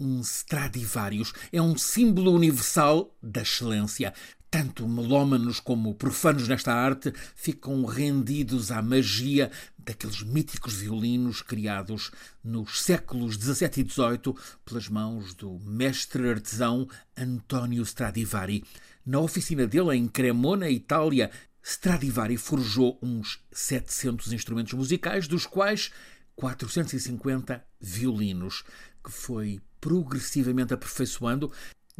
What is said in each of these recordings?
um Stradivarius. É um símbolo universal da excelência. Tanto melómanos como profanos nesta arte ficam rendidos à magia daqueles míticos violinos criados nos séculos XVII e XVIII pelas mãos do mestre artesão Antonio Stradivari. Na oficina dele, em Cremona, Itália, Stradivari forjou uns 700 instrumentos musicais, dos quais 450 violinos, que foi progressivamente aperfeiçoando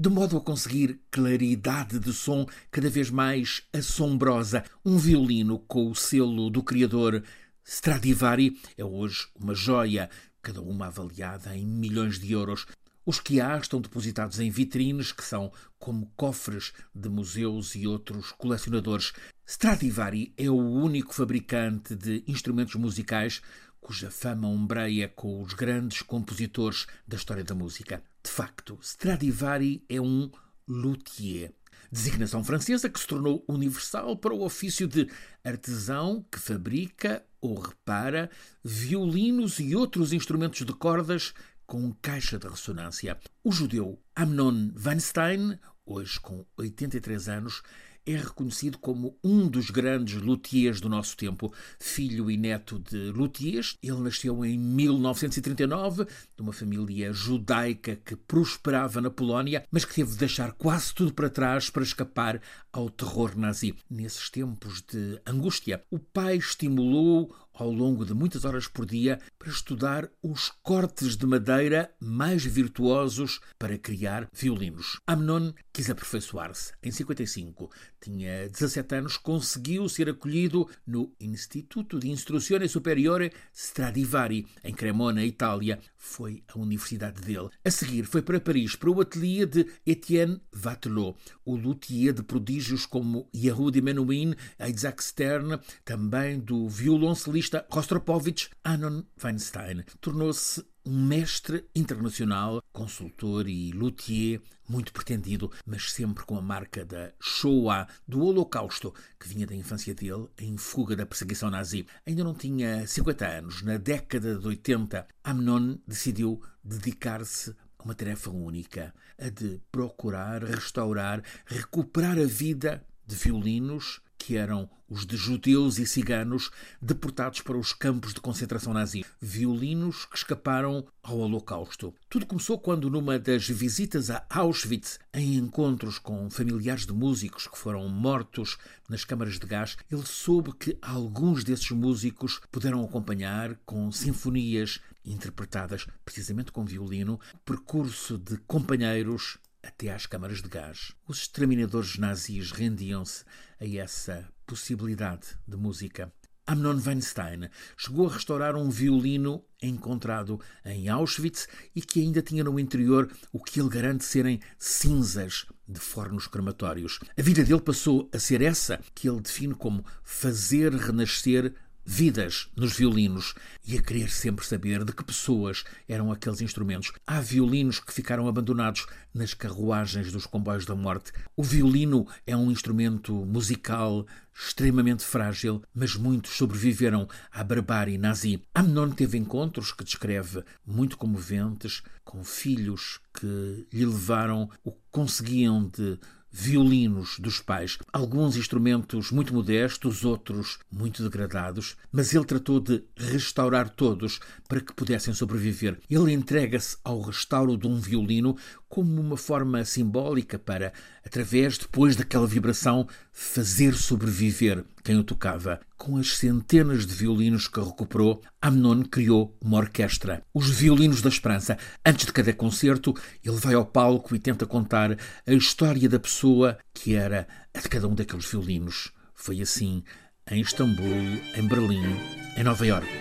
de modo a conseguir claridade de som cada vez mais assombrosa. Um violino com o selo do criador Stradivari é hoje uma joia, cada uma avaliada em milhões de euros. Os que há estão depositados em vitrines que são como cofres de museus e outros colecionadores. Stradivari é o único fabricante de instrumentos musicais cuja fama ombreia com os grandes compositores da história da música. De facto, Stradivari é um luthier. Designação francesa que se tornou universal para o ofício de artesão que fabrica ou repara violinos e outros instrumentos de cordas com caixa de ressonância. O judeu Amnon Weinstein, hoje com 83 anos, é reconhecido como um dos grandes luthiers do nosso tempo. Filho e neto de luthiers, ele nasceu em 1939 de uma família judaica que prosperava na Polónia, mas que teve de deixar quase tudo para trás para escapar ao terror nazi. Nesses tempos de angústia, o pai estimulou ao longo de muitas horas por dia para estudar os cortes de madeira mais virtuosos para criar violinos. Amnon quis aperfeiçoar-se. Em 55, tinha 17 anos, conseguiu ser acolhido no Instituto de Instruzione Superiore Stradivari, em Cremona, Itália. Foi a universidade dele. A seguir, foi para Paris, para o ateliê de Etienne Vatelot, o luthier de prodígios como Yehudi Menuhin, Isaac Stern, também do violoncelista pianista Rostropovich Anon Weinstein tornou-se um mestre internacional, consultor e luthier muito pretendido, mas sempre com a marca da Shoah, do Holocausto, que vinha da infância dele em fuga da perseguição nazi. Ainda não tinha 50 anos. Na década de 80, Amnon decidiu dedicar-se a uma tarefa única, a de procurar restaurar, recuperar a vida de violinos que eram os de judeus e ciganos deportados para os campos de concentração nazi, violinos que escaparam ao Holocausto. Tudo começou quando, numa das visitas a Auschwitz, em encontros com familiares de músicos que foram mortos nas câmaras de gás, ele soube que alguns desses músicos puderam acompanhar com sinfonias interpretadas precisamente com violino, percurso de companheiros até às câmaras de gás. Os exterminadores nazis rendiam-se a essa possibilidade de música. Amnon Weinstein chegou a restaurar um violino encontrado em Auschwitz e que ainda tinha no interior o que ele garante serem cinzas de fornos crematórios. A vida dele passou a ser essa que ele define como fazer renascer vidas nos violinos e a querer sempre saber de que pessoas eram aqueles instrumentos. Há violinos que ficaram abandonados nas carruagens dos comboios da morte. O violino é um instrumento musical extremamente frágil, mas muitos sobreviveram à barbárie nazi. Amnon teve encontros que descreve muito comoventes com filhos que lhe levaram o que conseguiam de violinos dos pais, alguns instrumentos muito modestos, outros muito degradados, mas ele tratou de restaurar todos para que pudessem sobreviver. Ele entrega-se ao restauro de um violino como uma forma simbólica para, através, depois daquela vibração, fazer sobreviver quem o tocava. Com as centenas de violinos que recuperou, Amnon criou uma orquestra, os Violinos da Esperança. Antes de cada concerto, ele vai ao palco e tenta contar a história da pessoa que era a de cada um daqueles violinos. Foi assim em Istambul, em Berlim, em Nova Iorque.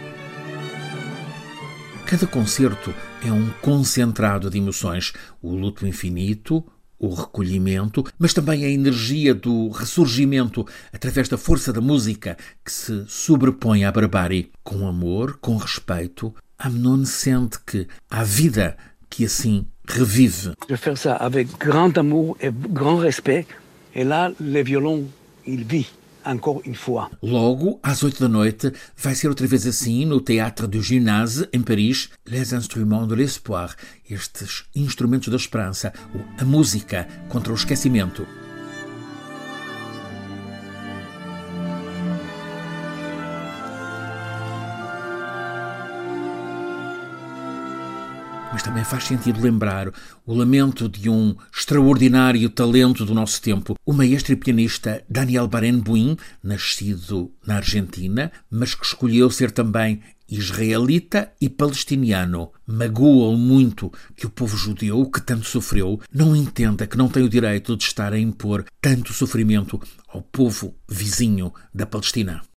Cada concerto é um concentrado de emoções, o luto infinito, o recolhimento, mas também a energia do ressurgimento através da força da música que se sobrepõe à barbárie. Com amor, com respeito, Amnon sente que há vida que assim revive. De faire ça avec grand amour et grand respect, et là, le violon, il vit encore une fois. Logo, às oito da noite, vai ser outra vez assim no Théâtre du Gymnase, em Paris, Les Instruments de l'Espoir, estes instrumentos da esperança, a música contra o esquecimento. Mas também faz sentido lembrar o lamento de um extraordinário talento do nosso tempo, o maestro e pianista Daniel Barenboim, nascido na Argentina, mas que escolheu ser também israelita e palestiniano. Magoa-o muito que o povo judeu, que tanto sofreu, não entenda que não tem o direito de estar a impor tanto sofrimento ao povo vizinho da Palestina.